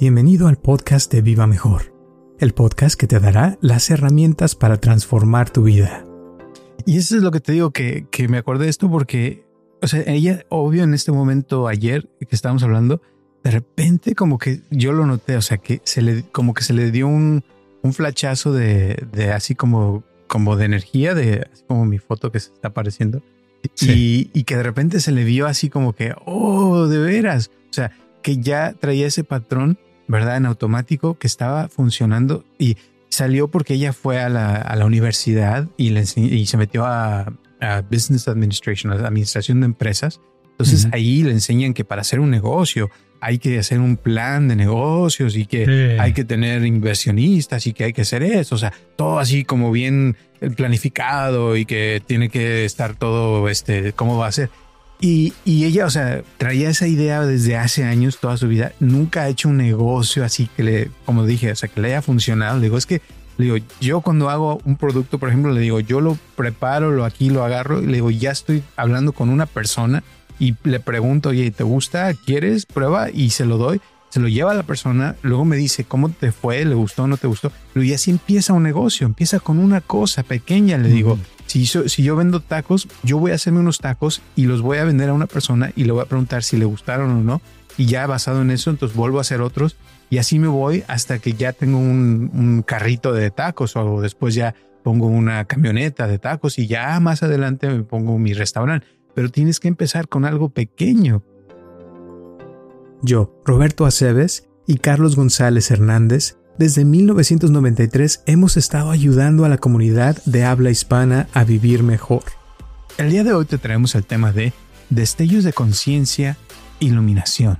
Bienvenido al podcast de Viva Mejor, el podcast que te dará las herramientas para transformar tu vida. Y eso es lo que te digo, que, que me acordé de esto porque, o sea, ella, obvio, en este momento, ayer que estábamos hablando, de repente como que yo lo noté, o sea, que se le, como que se le dio un, un flachazo de, de así como, como de energía, de así como mi foto que se está apareciendo. Y, y, que de repente se le vio así como que, oh, de veras. O sea, que ya traía ese patrón, ¿verdad? En automático que estaba funcionando y salió porque ella fue a la, a la universidad y, le, y se metió a, a, Business Administration, a la administración de empresas. Entonces uh -huh. ahí le enseñan que para hacer un negocio hay que hacer un plan de negocios y que sí. hay que tener inversionistas y que hay que hacer eso. O sea, todo así como bien planificado y que tiene que estar todo, este, cómo va a ser. Y, y, ella, o sea, traía esa idea desde hace años, toda su vida. Nunca ha hecho un negocio así que le, como dije, o sea, que le haya funcionado. Le digo, es que, le digo, yo cuando hago un producto, por ejemplo, le digo, yo lo preparo, lo aquí, lo agarro y le digo, ya estoy hablando con una persona y le pregunto, oye, ¿te gusta? ¿Quieres? Prueba y se lo doy. Se lo lleva a la persona, luego me dice cómo te fue, le gustó no te gustó. Y así empieza un negocio, empieza con una cosa pequeña. Le digo. Si, yo, vendo tacos, yo voy a hacerme unos tacos y los voy a vender a una persona y le voy a preguntar si le gustaron o no. Y ya basado en eso, entonces vuelvo a hacer otros y así me voy hasta que ya tengo un, un carrito de tacos o después ya pongo una camioneta de tacos y ya más adelante me pongo mi restaurante. Pero tienes que empezar con algo pequeño yo, Roberto Aceves y Carlos González Hernández, desde 1993 hemos estado ayudando a la comunidad de habla hispana a vivir mejor. El día de hoy te traemos el tema de destellos de conciencia, iluminación.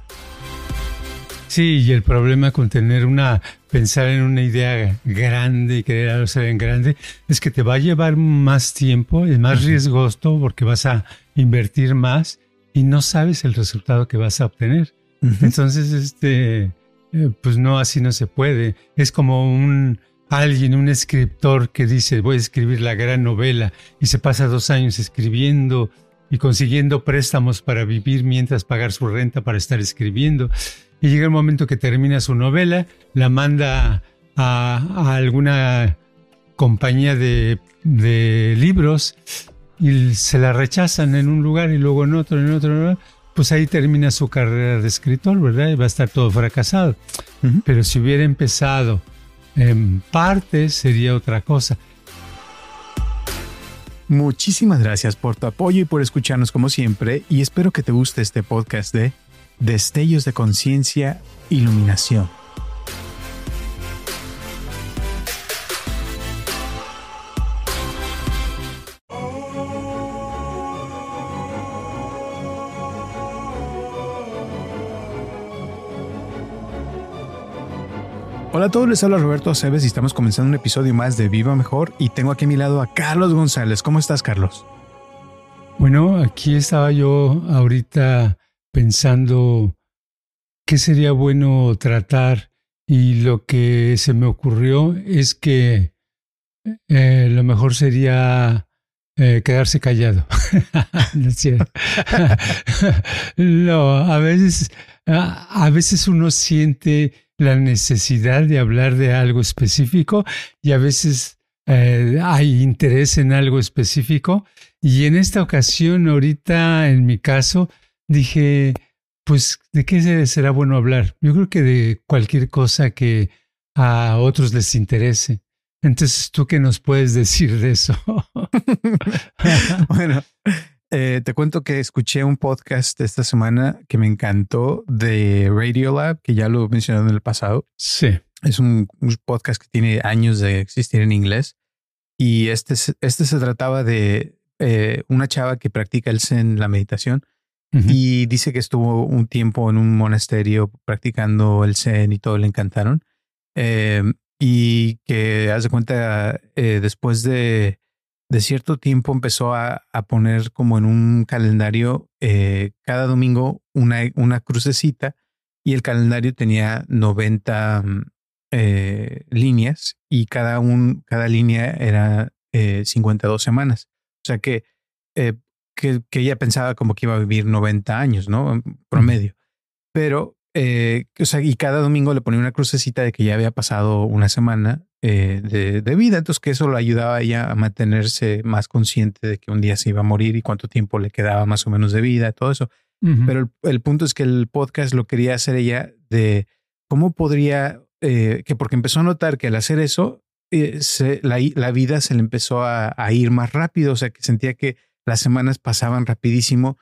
Sí, y el problema con tener una, pensar en una idea grande y querer hacer en grande, es que te va a llevar más tiempo, es más riesgoso porque vas a invertir más y no sabes el resultado que vas a obtener. Uh -huh. Entonces, este, eh, pues no, así no se puede. Es como un alguien, un escritor que dice, voy a escribir la gran novela y se pasa dos años escribiendo y consiguiendo préstamos para vivir mientras pagar su renta para estar escribiendo. Y llega el momento que termina su novela, la manda a, alguna compañía de, de libros y se la rechazan en un lugar y luego en otro, en otro, en otro pues ahí termina su carrera de escritor, ¿verdad? Y va a estar todo fracasado. Uh -huh. Pero si hubiera empezado en parte, sería otra cosa. Muchísimas gracias por tu apoyo y por escucharnos como siempre y espero que te guste este podcast de Destellos de Conciencia, Iluminación. A todos, les habla Roberto Aceves y estamos comenzando un episodio más de Viva Mejor y tengo aquí a mi lado a Carlos González. ¿Cómo estás, Carlos? Bueno, aquí estaba yo ahorita pensando qué sería bueno tratar y lo que se me ocurrió es que eh, lo mejor sería eh, quedarse callado. no es cierto. no, a veces, a, a veces uno siente la necesidad de hablar de algo específico y a veces eh, hay interés en algo específico. Y en esta ocasión, ahorita en mi caso, dije, pues, ¿de qué será bueno hablar? Yo creo que de cualquier cosa que a otros les interese. Entonces, ¿tú qué nos puedes decir de eso? bueno, eh, te cuento que escuché un podcast esta semana que me encantó de Radiolab, que ya lo he mencionado en el pasado. Sí. Es un, un, podcast que tiene años de existir en inglés. Y este, este se trataba de eh, una chava que practica el Zen, la meditación, uh -huh. y dice que estuvo un tiempo en un monasterio practicando el Zen y todo le encantaron. Eh, y que, haz de cuenta, después de de cierto tiempo empezó a, a, poner como en un calendario eh, cada domingo una, una, crucecita y el calendario tenía 90 eh, líneas y cada, un, cada línea era eh, 52 semanas. O sea que, eh, que, que, ella pensaba como que iba a vivir 90 años, ¿no? En promedio. Pero eh, o sea, y cada domingo le ponía una crucecita de que ya había pasado una semana eh, de, de, vida, entonces que eso lo ayudaba a ella a mantenerse más consciente de que un día se iba a morir y cuánto tiempo le quedaba más o menos de vida, todo eso. Pero el, el, punto es que el podcast lo quería hacer ella de cómo podría, eh, que porque empezó a notar que al hacer eso, se, la, la, vida se le empezó a, a, ir más rápido, o sea, que sentía que las semanas pasaban rapidísimo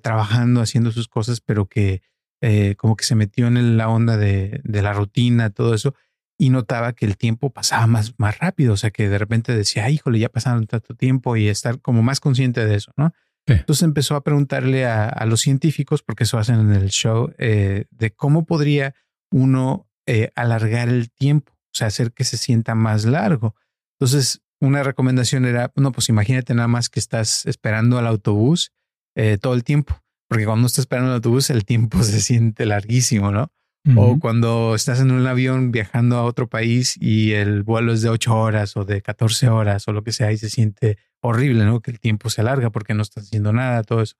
trabajando, haciendo sus cosas, pero que eh, como que se metió en la onda de, de, la rutina, todo eso, y notaba que el tiempo pasaba más, más rápido, o sea, que de repente decía, Ay, híjole, ya pasaron tanto tiempo y estar como más consciente de eso, ¿no? Sí. Entonces empezó a preguntarle a, a, los científicos, porque eso hacen en el show, eh, de cómo podría uno eh, alargar el tiempo, o sea, hacer que se sienta más largo. Entonces, una recomendación era, no, pues imagínate nada más que estás esperando al autobús eh, todo el tiempo porque cuando estás esperando el autobús el tiempo se siente larguísimo, ¿no? Uh -huh. O cuando estás en un avión viajando a otro país y el vuelo es de 8 horas o de 14 horas o lo que sea y se siente horrible, ¿no? Que el tiempo se alarga porque no estás haciendo nada, todo eso.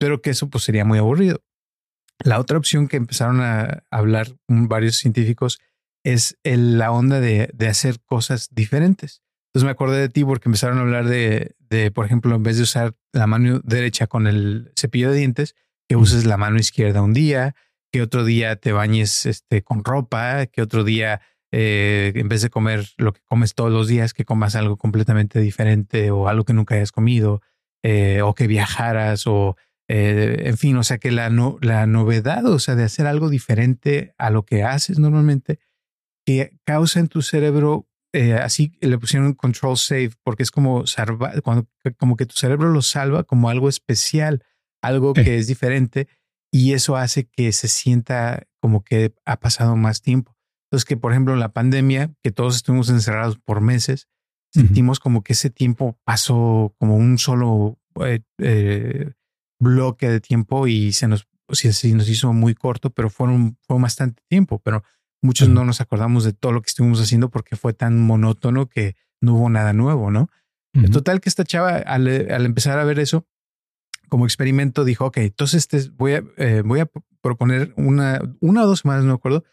Pero que eso pues sería muy aburrido. La otra opción que empezaron a hablar varios científicos es el, la onda de, de hacer cosas diferentes. Entonces me acordé de ti porque empezaron a hablar de, de, por ejemplo, en vez de usar la mano derecha con el cepillo de dientes, que uses la mano izquierda un día, que otro día te bañes este, con ropa, que otro día, eh, en vez de comer lo que comes todos los días, que comas algo completamente diferente o algo que nunca hayas comido, eh, o que viajaras, o eh, en fin, o sea, que la, no, la novedad, o sea, de hacer algo diferente a lo que haces normalmente, que causa en tu cerebro eh, así le pusieron control save porque es como salva, cuando como que tu cerebro lo salva como algo especial, algo Eh. que es diferente y eso hace que se sienta como que ha pasado más tiempo. Entonces que por ejemplo en la pandemia que todos estuvimos encerrados por meses, sentimos como que ese tiempo pasó como un solo eh, eh, bloque de tiempo y se nos, sí, sí, nos hizo muy corto, pero fueron, fue bastante tiempo, pero muchos no nos acordamos de todo lo que estuvimos haciendo porque fue tan monótono que no hubo nada nuevo, ¿no? Uh -huh. Total que esta chava al, al, empezar a ver eso como experimento dijo, ok, entonces este, voy, a, eh, voy a proponer una, una o dos semanas, no me acuerdo,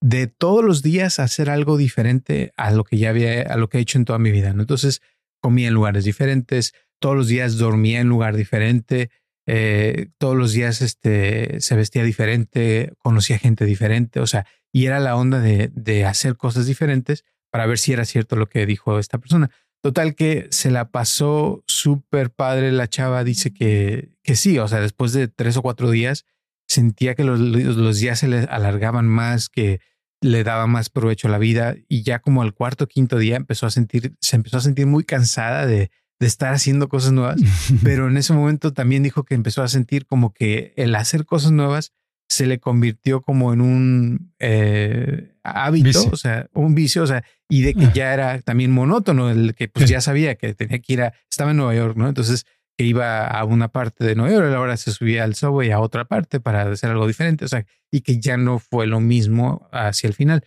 de todos los días hacer algo diferente a lo que ya había, a lo que he hecho en toda mi vida, ¿no? Entonces comía en lugares diferentes, todos los días dormía en lugar diferente, eh, todos los días este, se vestía diferente, conocía gente diferente, o sea, y era la onda de, de hacer cosas diferentes para ver si era cierto lo que dijo esta persona. Total que se la pasó súper padre. La chava dice que, que sí, o sea, después de tres o cuatro días sentía que los, los días se le alargaban más, que le daba más provecho la vida y ya como al cuarto o quinto día empezó a sentir, se empezó a sentir muy cansada de, de estar haciendo cosas nuevas, pero en ese momento también dijo que empezó a sentir como que el hacer cosas nuevas se le convirtió como en un eh, hábito, vicio. o sea, un vicio, o sea, y de que ah. ya era también monótono, el que pues ya sabía que tenía que ir a, estaba en Nueva York, ¿no? Entonces que iba a una parte de Nueva York, ahora se subía al subway a otra parte para hacer algo diferente, o sea, y que ya no fue lo mismo hacia el final.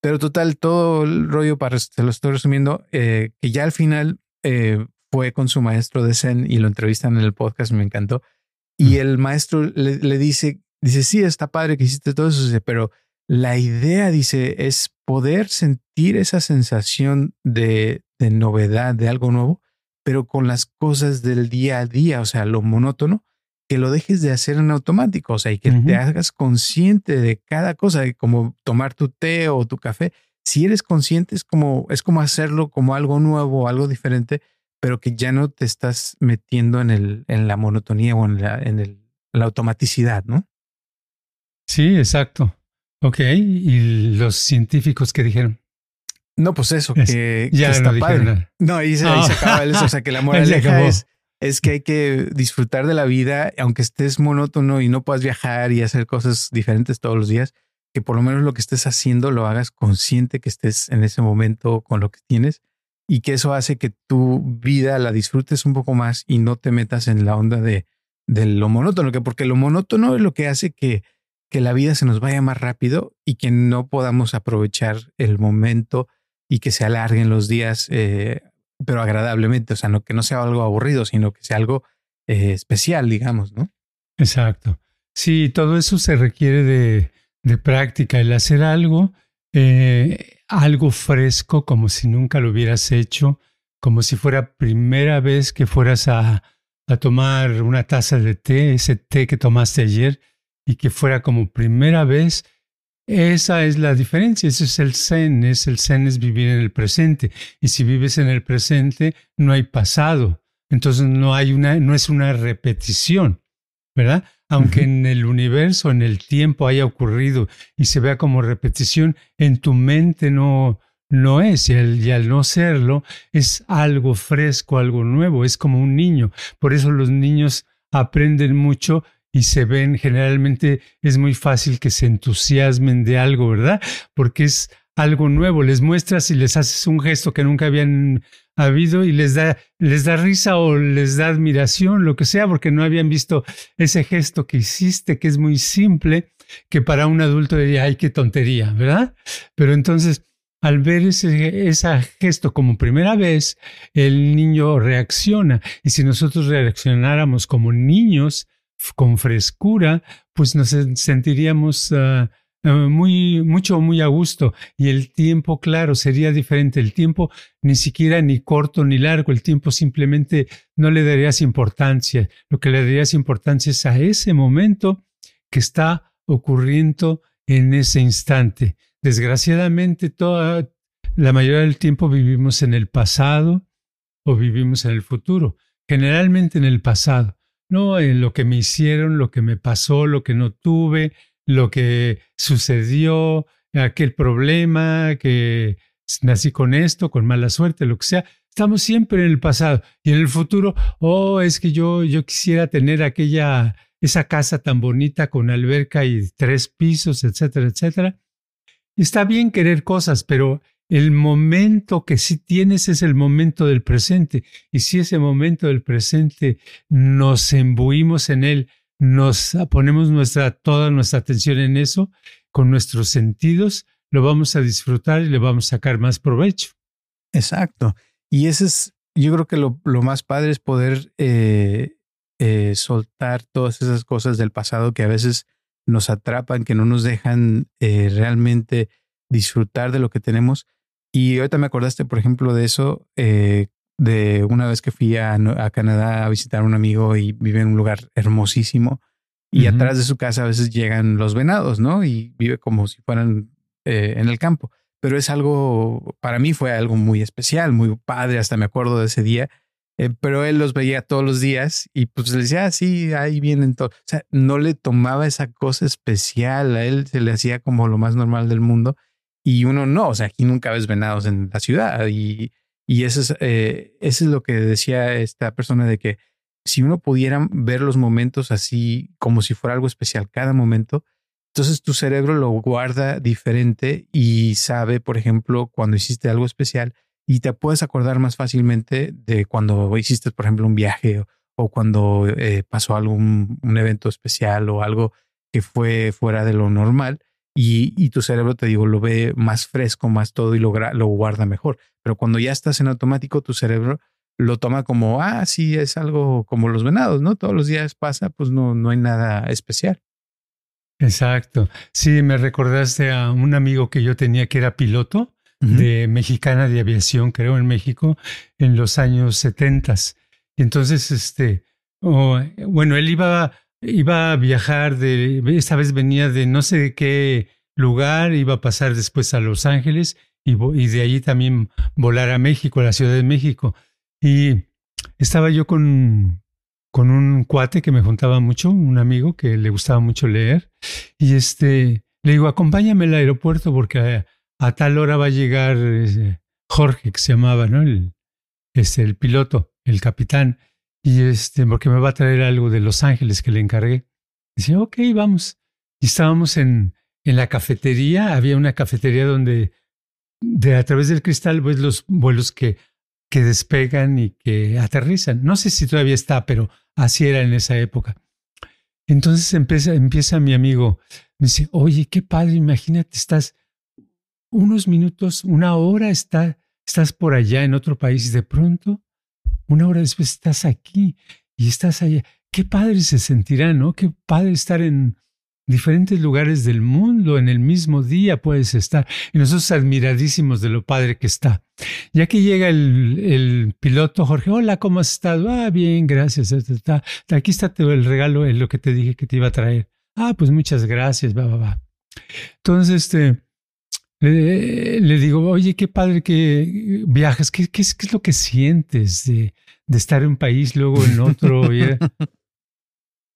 Pero total, todo el rollo, para te lo estoy resumiendo, eh, que ya al final eh, fue con su maestro de Zen y lo entrevistan en el podcast, me encantó. Y el maestro le, le dice Dice, sí, está padre que hiciste todo eso, pero la idea, dice, es poder sentir esa sensación de, de, novedad, de algo nuevo, pero con las cosas del día a día, o sea, lo monótono, que lo dejes de hacer en automático, o sea, y que uh -huh. te hagas consciente de cada cosa, como tomar tu té o tu café. Si eres consciente, es como, es como hacerlo como algo nuevo, algo diferente, pero que ya no te estás metiendo en, el, en la monotonía o en la, en el, la automaticidad, ¿no? Sí, exacto. Ok, ¿y los científicos qué dijeron? No, pues eso, es, que, ya que está no padre. Nada. No, ahí se, oh. ahí se acaba eso, o sea, que la moraleja es, es que hay que disfrutar de la vida, aunque estés monótono y no puedas viajar y hacer cosas diferentes todos los días, que por lo menos lo que estés haciendo lo hagas consciente que estés en ese momento con lo que tienes y que eso hace que tu vida la disfrutes un poco más y no te metas en la onda de, lo monótono, que porque lo monótono es lo que hace que que la vida se nos vaya más rápido y que no podamos aprovechar el momento y que se alarguen los días, eh, pero agradablemente, o sea, no que no sea algo aburrido, sino que sea algo eh, especial, digamos, ¿no? Exacto. Sí, todo eso se requiere de, de práctica. El hacer algo, eh, algo fresco, como si nunca lo hubieras hecho, como si fuera primera vez que fueras a, a tomar una taza de té, ese té que tomaste ayer, y que fuera como primera vez, esa es la diferencia, ese es el zen, es el zen es vivir en el presente. Y si vives en el presente, no hay pasado. Entonces no hay una, no es una repetición, ¿verdad? Aunque en el universo, en el tiempo haya ocurrido y se vea como repetición, en tu mente no, no es, y al, no serlo, es algo fresco, algo nuevo, es como un niño. Por eso los niños aprenden mucho y se ven, generalmente es muy fácil que se entusiasmen de algo, ¿verdad? Porque es algo nuevo, les muestras y les haces un gesto que nunca habían habido y les da, les da risa o les da admiración, lo que sea, porque no habían visto ese gesto que hiciste, que es muy simple, que para un adulto diría, ay, qué tontería, ¿verdad? Pero entonces, al ver ese, ese gesto como primera vez, el niño reacciona. Y si nosotros reaccionáramos como niños, con frescura, pues nos sentiríamos ah, muy, mucho, muy a gusto. Y el tiempo, claro, sería diferente. El tiempo ni siquiera ni corto ni largo. El tiempo simplemente no le darías importancia. Lo que le darías importancia es a ese momento que está ocurriendo en ese instante. Desgraciadamente, toda, la mayoría del tiempo vivimos en el pasado o vivimos en el futuro. Generalmente en el pasado no en lo que me hicieron, lo que me pasó, lo que no tuve, lo que sucedió, aquel problema, que nací con esto, con mala suerte, lo que sea. Estamos siempre en el pasado y en el futuro, oh, es que yo, yo quisiera tener aquella, esa casa tan bonita con alberca y tres pisos, etcétera, etcétera. está bien querer cosas, pero el momento que sí tienes es el momento del presente. Y si ese momento del presente nos embuimos en él, nos ponemos nuestra, toda nuestra atención en eso, con nuestros sentidos, lo vamos a disfrutar y le vamos a sacar más provecho. Exacto. Y ese es, yo creo que lo, más padre es poder eh, eh, soltar todas esas cosas del pasado que a veces nos atrapan, que no nos dejan eh, realmente disfrutar de lo que tenemos y ahorita me acordaste, por ejemplo, de eso, eh, de una vez que fui a, Canadá a visitar a un amigo y vive en un lugar hermosísimo. Y atrás de su casa a veces llegan los venados, ¿no? Y vive como si fueran eh, en el campo. Pero es algo, para mí fue algo muy especial, muy padre, hasta me acuerdo de ese día. Eh, pero él los veía todos los días y pues le decía, ah, sí, ahí vienen todos. O sea, no le tomaba esa cosa especial, a él se le hacía como lo más normal del mundo y uno no, o sea, aquí nunca ves venados en la ciudad y, y eso, es, eh, es lo que decía esta persona de que si uno pudiera ver los momentos así como si fuera algo especial cada momento, entonces tu cerebro lo guarda diferente y sabe, por ejemplo, cuando hiciste algo especial y te puedes acordar más fácilmente de cuando hiciste, por ejemplo, un viaje o, cuando eh, pasó algún un evento especial o algo que fue fuera de lo normal y, tu cerebro, te digo, lo ve más fresco, más todo y lo, lo guarda mejor. Pero cuando ya estás en automático, tu cerebro lo toma como, ah, sí, es algo como los venados, ¿no? Todos los días pasa, pues no, no hay nada especial. Exacto. Sí, me recordaste a un amigo que yo tenía que era piloto de mexicana de aviación, creo, en México, en los años setentas. Y entonces, este, oh, bueno, él iba iba a viajar de, esta vez venía de no sé de qué lugar, iba a pasar después a Los Ángeles y, y de allí también volar a México, a la Ciudad de México. Y estaba yo con, con un cuate que me juntaba mucho, un amigo que le gustaba mucho leer, y este, le digo, acompáñame al aeropuerto porque a, tal hora va a llegar eh, Jorge, que se llamaba, ¿no? El, es el piloto, el capitán y este, porque me va a traer algo de Los Ángeles que le encargué. Dice, ok, vamos. Y estábamos en, en la cafetería, había una cafetería donde de a través del cristal ves los vuelos que, que despegan y que aterrizan. No sé si todavía está, pero así era en esa época. Entonces empieza, empieza mi amigo, me dice, oye, qué padre, imagínate, estás unos minutos, una hora, está, estás por allá en otro país y de pronto una hora después estás aquí y estás allá. qué padre se sentirá, ¿no? Qué padre estar en diferentes lugares del mundo, en el mismo día puedes estar. Y nosotros admiradísimos de lo padre que está. Ya que llega el, piloto Jorge, hola, ¿cómo has estado? Ah, bien, gracias. Aquí está el regalo, es lo que te dije que te iba a traer. Ah, pues muchas gracias, va, va, va. Entonces, este, le, digo, oye, qué padre que viajas, ¿qué, qué, es, qué es, lo que sientes de, de, estar en un país, luego en otro?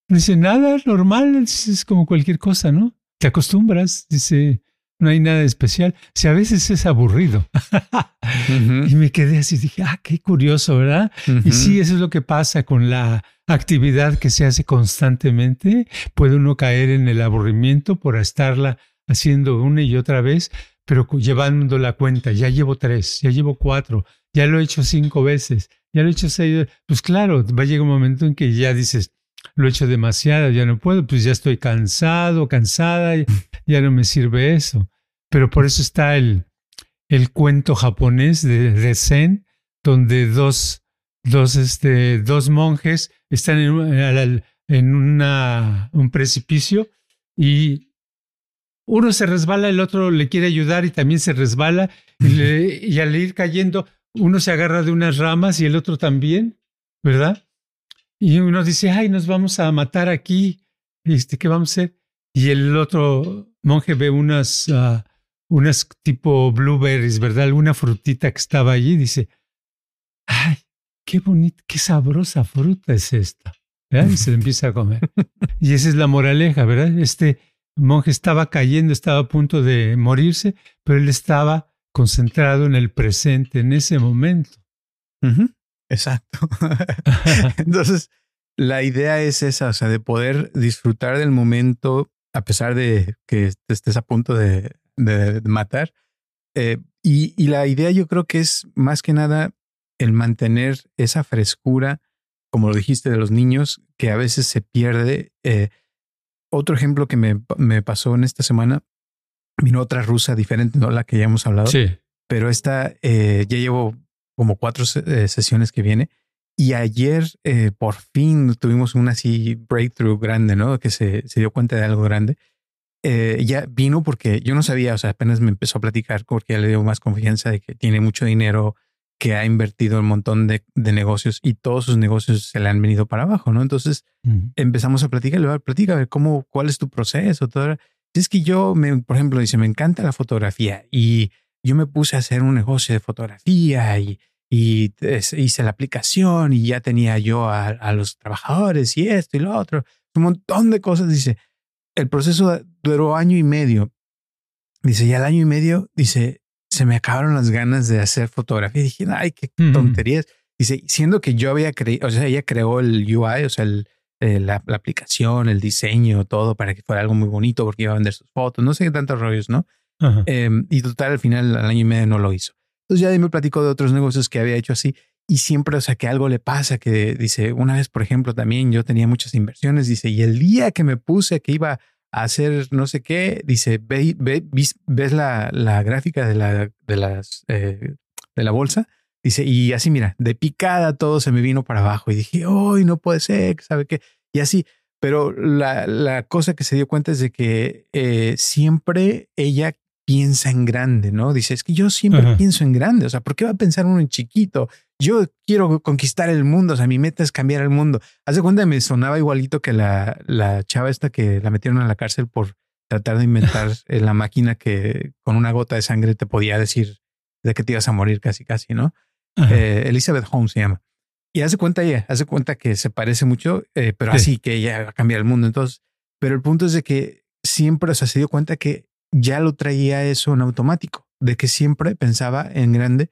dice, nada, normal, es, como cualquier cosa, ¿no? Te acostumbras, dice, no hay nada especial. Si a veces es aburrido. Y me quedé así, dije, ah, qué curioso, ¿verdad? Y sí, eso es lo que pasa con la actividad que se hace constantemente. Puede uno caer en el aburrimiento por estarla haciendo una y otra vez, pero llevando la cuenta, ya llevo tres, ya llevo cuatro, ya lo he hecho cinco veces, ya lo he hecho seis, pues claro, va a llegar un momento en que ya dices, lo he hecho demasiado, ya no puedo, pues ya estoy cansado, cansada, ya no me sirve eso. Pero por eso está el, el cuento japonés de, Zen, donde dos, dos, este, dos monjes están en, en una, un precipicio y uno se resbala, el otro le quiere ayudar y también se resbala. Y, al ir cayendo, uno se agarra de unas ramas y el otro también, ¿verdad? Y uno dice, ay, nos vamos a matar aquí. Este, ¿Qué vamos a hacer? Y el otro monje ve unas, ah, unas tipo blueberries, ¿verdad? Alguna frutita que estaba allí y dice, ay, qué bonita, qué sabrosa fruta es esta. Y se empieza a comer. y esa es la moraleja, ¿verdad? Este, monje estaba cayendo, estaba a punto de morirse, pero él estaba concentrado en el presente, en ese momento. Exacto. Entonces, la idea es esa, o sea, de poder disfrutar del momento a pesar de que estés a punto de, matar. Eh, y, y, la idea yo creo que es más que nada el mantener esa frescura, como lo dijiste, de los niños, que a veces se pierde. Eh, otro ejemplo que me, me, pasó en esta semana, vino otra rusa diferente, no la que ya hemos hablado. Sí. Pero esta eh, ya llevo como cuatro eh, sesiones que viene. Y ayer eh, por fin tuvimos una así breakthrough grande, ¿no? Que se, se dio cuenta de algo grande. Eh, ya vino porque yo no sabía, o sea, apenas me empezó a platicar porque ya le dio más confianza de que tiene mucho dinero, que ha invertido un montón de, de, negocios y todos sus negocios se le han venido para abajo, ¿no? Entonces empezamos a platicar, le voy a platicar, a ver cómo, cuál es tu proceso, todo. Es que yo, me, por ejemplo, dice, me encanta la fotografía y yo me puse a hacer un negocio de fotografía y, y hice la aplicación y ya tenía yo a, a los trabajadores y esto y lo otro, un montón de cosas. Dice, el proceso duró año y medio. Dice, y al año y medio, dice, se me acabaron las ganas de hacer fotografía. Y dije, ay, qué tonterías. Dice, siendo que yo había creído, o sea, ella creó el UI, o sea, el, eh, la, aplicación, el diseño, todo para que fuera algo muy bonito porque iba a vender sus fotos, no sé qué tantos rollos, ¿no? Em, y total, al final, al año y medio no lo hizo. Entonces ya me platicó de otros negocios que había hecho así y siempre, o sea, que algo le pasa, que dice, una vez, por ejemplo, también yo tenía muchas inversiones, dice, y el día que me puse que iba hacer no sé qué, dice, ve, ve ves la, la, gráfica de la, de, las, eh, de la bolsa, dice, y así mira, de picada todo se me vino para abajo y dije, hoy no puede ser, ¿sabe qué? Y así, pero la, la cosa que se dio cuenta es de que eh, siempre ella piensa en grande, ¿no? Dice, es que yo siempre pienso en grande, o sea, ¿por qué va a pensar uno en chiquito? Yo quiero conquistar el mundo, o sea, mi meta es cambiar el mundo. Hace cuenta me sonaba igualito que la, la chava esta que la metieron a la cárcel por tratar de inventar la máquina que con una gota de sangre te podía decir de que te ibas a morir casi, casi, ¿no? Eh, Elizabeth Holmes se llama. Y hace cuenta ella, hace cuenta que se parece mucho, eh, pero así que ella va a cambiar el mundo. Entonces, pero el punto es de que siempre, o sea, se dio cuenta que ya lo traía eso en automático, de que siempre pensaba en grande,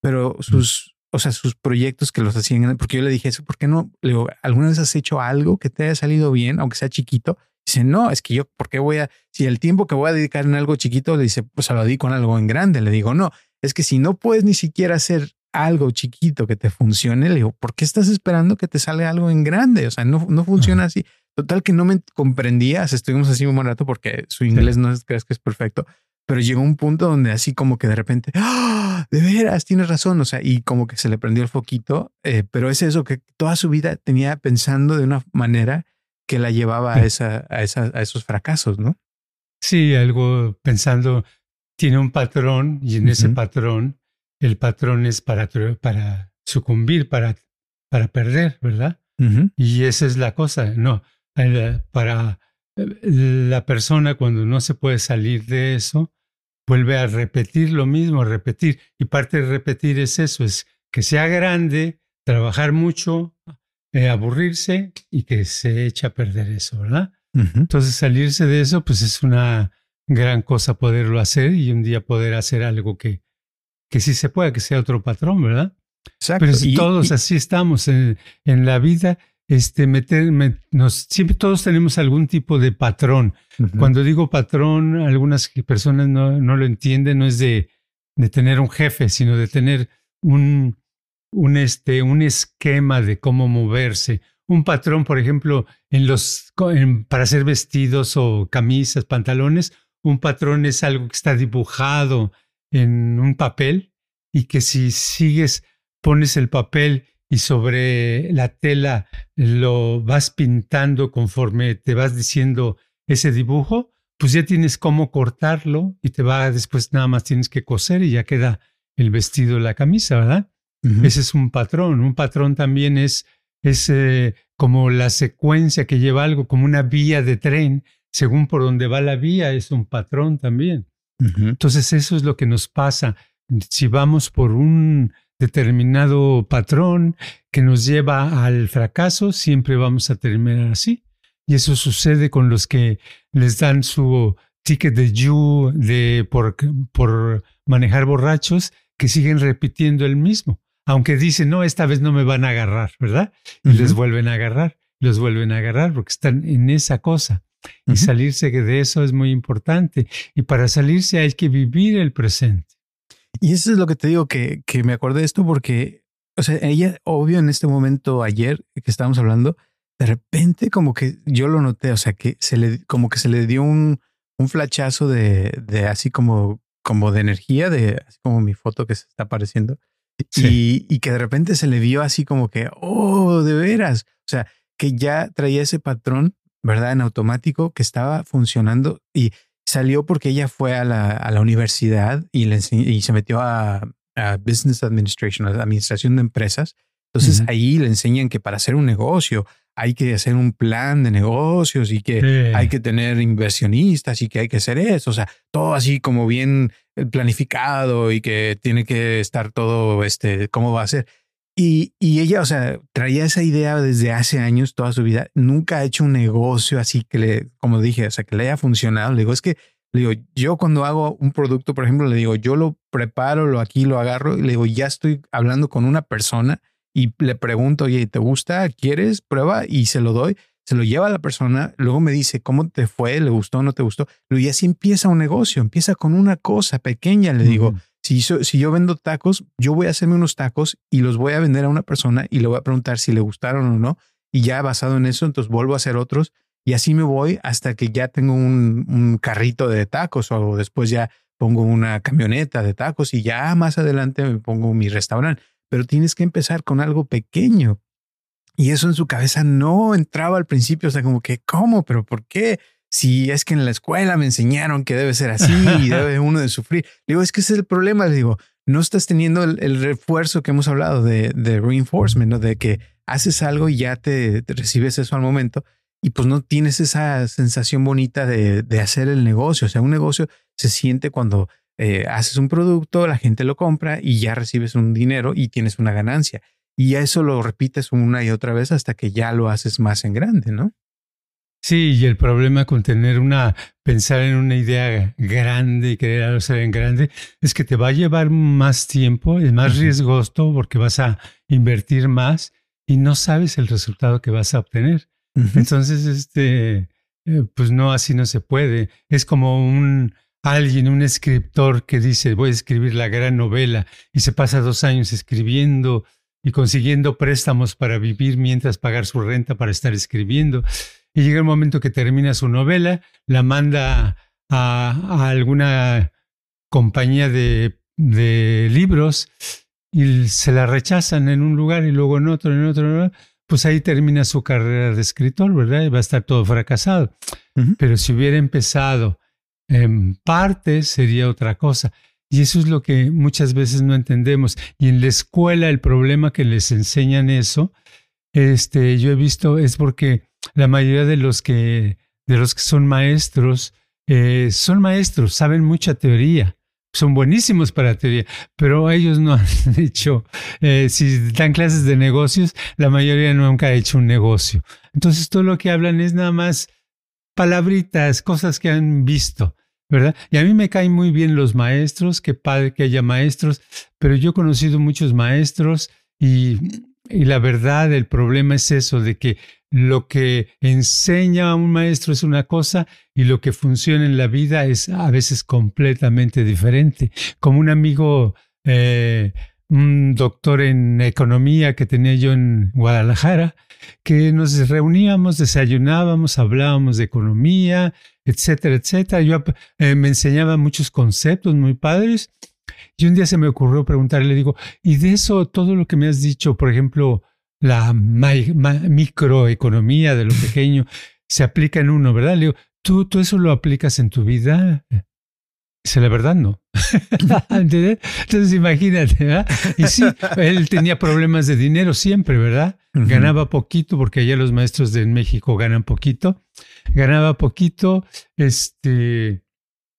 pero sus, o sea, sus proyectos que los hacían, porque yo le dije eso, ¿por qué no? Le digo, ¿alguna vez has hecho algo que te haya salido bien, aunque sea chiquito? Dice, no, es que yo, ¿por qué voy a, si el tiempo que voy a dedicar en algo chiquito, le dice, pues se lo dedico en algo en grande. Le digo, no, es que si no puedes ni siquiera hacer algo chiquito que te funcione, le digo, ¿por qué estás esperando que te salga algo en grande? O sea, no, no funciona así. Total que no me comprendías, estuvimos así un buen rato porque su inglés no es, crees que es perfecto, pero llegó un punto donde así como que de repente, ¡ah! ah, de veras, tienes razón. O sea, y como que se le prendió el foquito, eh, pero es eso que toda su vida tenía pensando de una manera que la llevaba a, esa, a, esa, a esos fracasos, ¿no? Sí, algo pensando, tiene un patrón y en ese patrón, el patrón es para, para sucumbir, para, para perder, ¿verdad? Y esa es la cosa, no, para la persona cuando no se puede salir de eso, vuelve a repetir lo mismo, repetir. Y parte de repetir es eso, es que sea grande, trabajar mucho, eh, aburrirse y que se echa a perder eso, ¿verdad? Entonces salirse de eso, pues es una gran cosa poderlo hacer y un día poder hacer algo que, que sí se pueda, que sea otro patrón, ¿verdad? Exacto. Pero si todos así estamos en, en la vida, este, meter, nos, siempre todos tenemos algún tipo de patrón. Cuando digo patrón, algunas personas no, no lo entienden, no es de, de, tener un jefe, sino de tener un, un, este, un esquema de cómo moverse. Un patrón, por ejemplo, en los, para hacer vestidos o camisas, pantalones, un patrón es algo que está dibujado en un papel y que si sigues, pones el papel y sobre la tela lo vas pintando conforme te vas diciendo ese dibujo, pues ya tienes cómo cortarlo y te va después nada más tienes que coser y ya queda el vestido, la camisa, ¿verdad? Ese es un patrón. Un patrón también es, es eh, como la secuencia que lleva algo, como una vía de tren, según por donde va la vía, es un patrón también. Entonces eso es lo que nos pasa. Si vamos por un determinado patrón que nos lleva al fracaso, siempre vamos a terminar así. Y eso sucede con los que les dan su ticket de you de por, por manejar borrachos, que siguen repitiendo el mismo. Aunque dicen, no, esta vez no me van a agarrar, ¿verdad? Y les vuelven a agarrar, los vuelven a agarrar porque están en esa cosa. Y salirse de eso es muy importante. Y para salirse hay que vivir el presente. Y eso es lo que te digo, que, que me acordé de esto porque, o sea, ella, obvio, en este momento, ayer que estábamos hablando, de repente como que yo lo noté, o sea, que se le, como que se le dio un, un flachazo de, de así como, como de energía, de así como mi foto que se está apareciendo. Y, y, que de repente se le vio así como que, oh, de veras. O sea, que ya traía ese patrón, ¿verdad? En automático que estaba funcionando y salió porque ella fue a la, a la universidad y, le y se metió a, a, Business Administration, a la administración de empresas. Entonces ahí le enseñan que para hacer un negocio hay que hacer un plan de negocios y que hay que tener inversionistas y que hay que hacer eso. O sea, todo así como bien planificado y que tiene que estar todo, este, cómo va a ser. Y, y, ella, o sea, traía esa idea desde hace años, toda su vida. Nunca ha hecho un negocio así que le, como dije, o sea, que le haya funcionado. Le digo, es que, le digo, yo cuando hago un producto, por ejemplo, le digo, yo lo preparo, lo aquí, lo agarro y le digo, ya estoy hablando con una persona y le pregunto, oye, ¿te gusta? ¿Quieres? Prueba y se lo doy. Se lo lleva a la persona, luego me dice, ¿cómo te fue? ¿Le gustó no te gustó? y así empieza un negocio, empieza con una cosa pequeña, le digo. Si, yo vendo tacos, yo voy a hacerme unos tacos y los voy a vender a una persona y le voy a preguntar si le gustaron o no. Y ya basado en eso, entonces vuelvo a hacer otros y así me voy hasta que ya tengo un, un carrito de tacos o después ya pongo una camioneta de tacos y ya más adelante me pongo mi restaurante. Pero tienes que empezar con algo pequeño. Y eso en su cabeza no entraba al principio, o sea, como que, ¿cómo? ¿Pero por qué? Si es que en la escuela me enseñaron que debe ser así y debe uno de sufrir. Le digo, es que ese es el problema. Le digo, no estás teniendo el, refuerzo que hemos hablado de, de, reinforcement, ¿no? de que haces algo y ya te, recibes eso al momento y pues no tienes esa sensación bonita de, de hacer el negocio. O sea, un negocio se siente cuando eh, haces un producto, la gente lo compra y ya recibes un dinero y tienes una ganancia. Y eso lo repites una y otra vez hasta que ya lo haces más en grande, ¿no? Sí, y el problema con tener una, pensar en una idea grande y querer hacer en grande, es que te va a llevar más tiempo, es más riesgoso porque vas a invertir más y no sabes el resultado que vas a obtener. Entonces, este, eh, pues no, así no se puede. Es como un, alguien, un escritor que dice, voy a escribir la gran novela y se pasa dos años escribiendo y consiguiendo préstamos para vivir mientras pagar su renta para estar escribiendo y llega el momento que termina su novela, la manda a, alguna compañía de, de libros y se la rechazan en un lugar y luego en otro, en otro, en otro pues ahí termina su carrera de escritor, ¿verdad? Y va a estar todo fracasado. Pero si hubiera empezado en parte, sería otra cosa. Y eso es lo que muchas veces no entendemos. Y en la escuela el problema que les enseñan eso, este, yo he visto es porque la mayoría de los que, de los que son maestros, eh, son maestros, saben mucha teoría, son buenísimos para teoría, pero ellos no han hecho, eh, si dan clases de negocios, la mayoría nunca ha hecho un negocio. Entonces todo lo que hablan es nada más palabritas, cosas que han visto, ¿verdad? Y a mí me caen muy bien los maestros, qué padre que haya maestros, pero yo he conocido muchos maestros y, y la verdad, el problema es eso, de que lo que enseña a un maestro es una cosa y lo que funciona en la vida es a veces completamente diferente. Como un amigo, eh, un doctor en economía que tenía yo en Guadalajara, que nos reuníamos, desayunábamos, hablábamos de economía, etcétera, etcétera. Yo eh, me enseñaba muchos conceptos muy padres. Y un día se me ocurrió preguntarle, le digo, y de eso, todo lo que me has dicho, por ejemplo, la microeconomía de lo pequeño se aplica en uno, ¿verdad? Le digo, ¿tú, ¿tú eso lo aplicas en tu vida? Dice, la verdad no. Entonces imagínate, ¿verdad? Y sí, él tenía problemas de dinero siempre, ¿verdad? Ganaba poquito, porque allá los maestros de México ganan poquito. Ganaba poquito, este,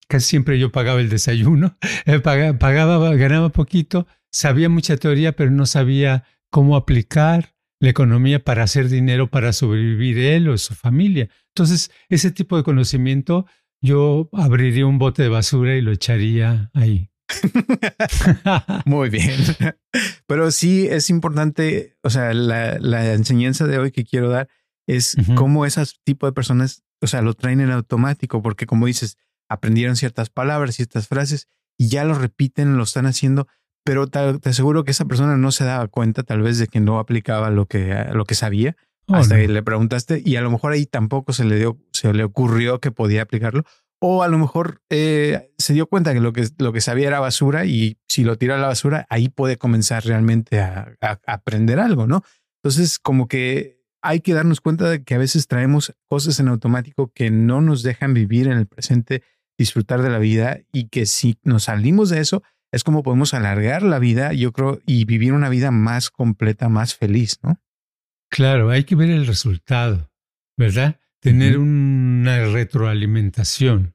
casi siempre yo pagaba el desayuno, eh, pagaba, pagaba ganaba poquito, sabía mucha teoría, pero no sabía cómo aplicar la economía para hacer dinero para sobrevivir él o su familia. Entonces, ese tipo de conocimiento, yo abriría un bote de basura y lo echaría ahí. Muy bien. Pero sí es importante, o sea, la, enseñanza de hoy que quiero dar es cómo ese tipo de personas, o sea, lo traen en automático, porque como dices, aprendieron ciertas palabras, ciertas frases y ya lo repiten, lo están haciendo pero te, aseguro que esa persona no se daba cuenta tal vez de que no aplicaba lo que, lo que sabía oh, hasta que le preguntaste y a lo mejor ahí tampoco se le dio, se le ocurrió que podía aplicarlo o a lo mejor eh, se dio cuenta que lo, que lo que sabía era basura y si lo tira a la basura ahí puede comenzar realmente a, a aprender algo, ¿no? Entonces como que hay que darnos cuenta de que a veces traemos cosas en automático que no nos dejan vivir en el presente, disfrutar de la vida y que si nos salimos de eso, es como podemos alargar la vida, yo creo, y vivir una vida más completa, más feliz, ¿no? Claro, hay que ver el resultado, ¿verdad? Tener una retroalimentación,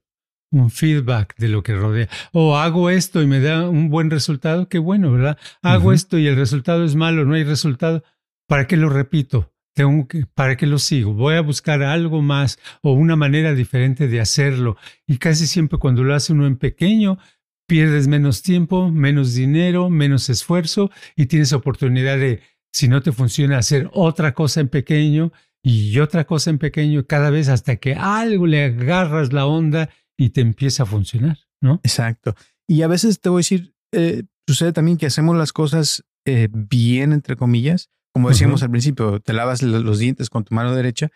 un feedback de lo que rodea. O hago esto y me da un buen resultado, qué bueno, ¿verdad? Hago esto y el resultado es malo, no hay resultado. ¿Para qué lo repito? Tengo que, ¿Para qué lo sigo? Voy a buscar algo más o una manera diferente de hacerlo. Y casi siempre cuando lo hace uno en pequeño, pierdes menos tiempo, menos dinero, menos esfuerzo y tienes oportunidad de, si no te funciona, hacer otra cosa en pequeño y otra cosa en pequeño cada vez hasta que algo le agarras la onda y te empieza a funcionar, ¿no? Exacto. Y a veces te voy a decir, eh, sucede también que hacemos las cosas eh, bien, entre comillas, como decíamos al principio, te lavas los dientes con tu mano derecha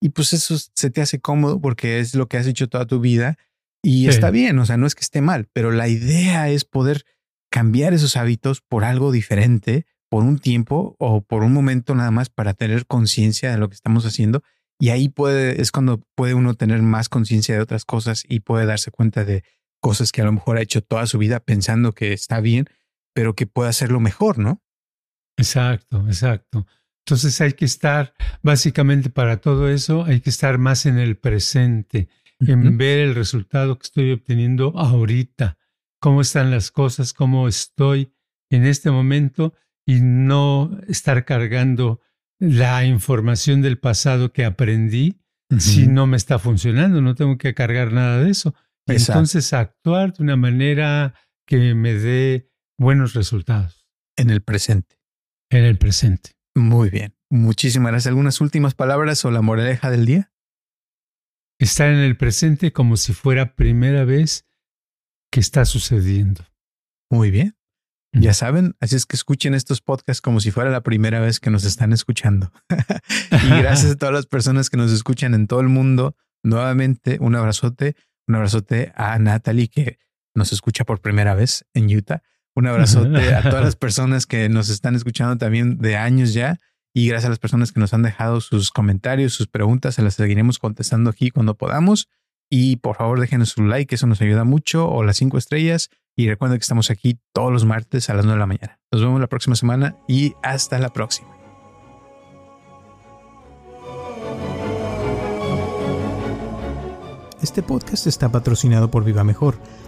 y pues eso se te hace cómodo porque es lo que has hecho toda tu vida y está bien, o sea, no es que esté mal, pero la idea es poder cambiar esos hábitos por algo diferente, por un tiempo o por un momento nada más para tener conciencia de lo que estamos haciendo. Y ahí puede, es cuando puede uno tener más conciencia de otras cosas y puede darse cuenta de cosas que a lo mejor ha hecho toda su vida pensando que está bien, pero que puede hacerlo mejor, ¿no? Exacto, exacto. Entonces hay que estar, básicamente para todo eso, hay que estar más en el presente en ver el resultado que estoy obteniendo ahorita, cómo están las cosas, cómo estoy en este momento y no estar cargando la información del pasado que aprendí si no me está funcionando, no tengo que cargar nada de eso. entonces actuar de una manera que me dé buenos resultados. En el presente. En el presente. Muy bien. Muchísimas gracias. ¿Algunas últimas palabras o la moraleja del día? estar en el presente como si fuera primera vez que está sucediendo. Muy bien. Ya saben, así es que escuchen estos podcasts como si fuera la primera vez que nos están escuchando. y gracias a todas las personas que nos escuchan en todo el mundo. Nuevamente, un abrazote, un abrazote a Natalie que nos escucha por primera vez en Utah. Un abrazote a todas las personas que nos están escuchando también de años ya. Y gracias a las personas que nos han dejado sus comentarios, sus preguntas, se las seguiremos contestando aquí cuando podamos. Y por favor déjenos su like, eso nos ayuda mucho, o las cinco estrellas. Y recuerden que estamos aquí todos los martes a las 9 de la mañana. Nos vemos la próxima semana y hasta la próxima. Este podcast está patrocinado por Viva Mejor.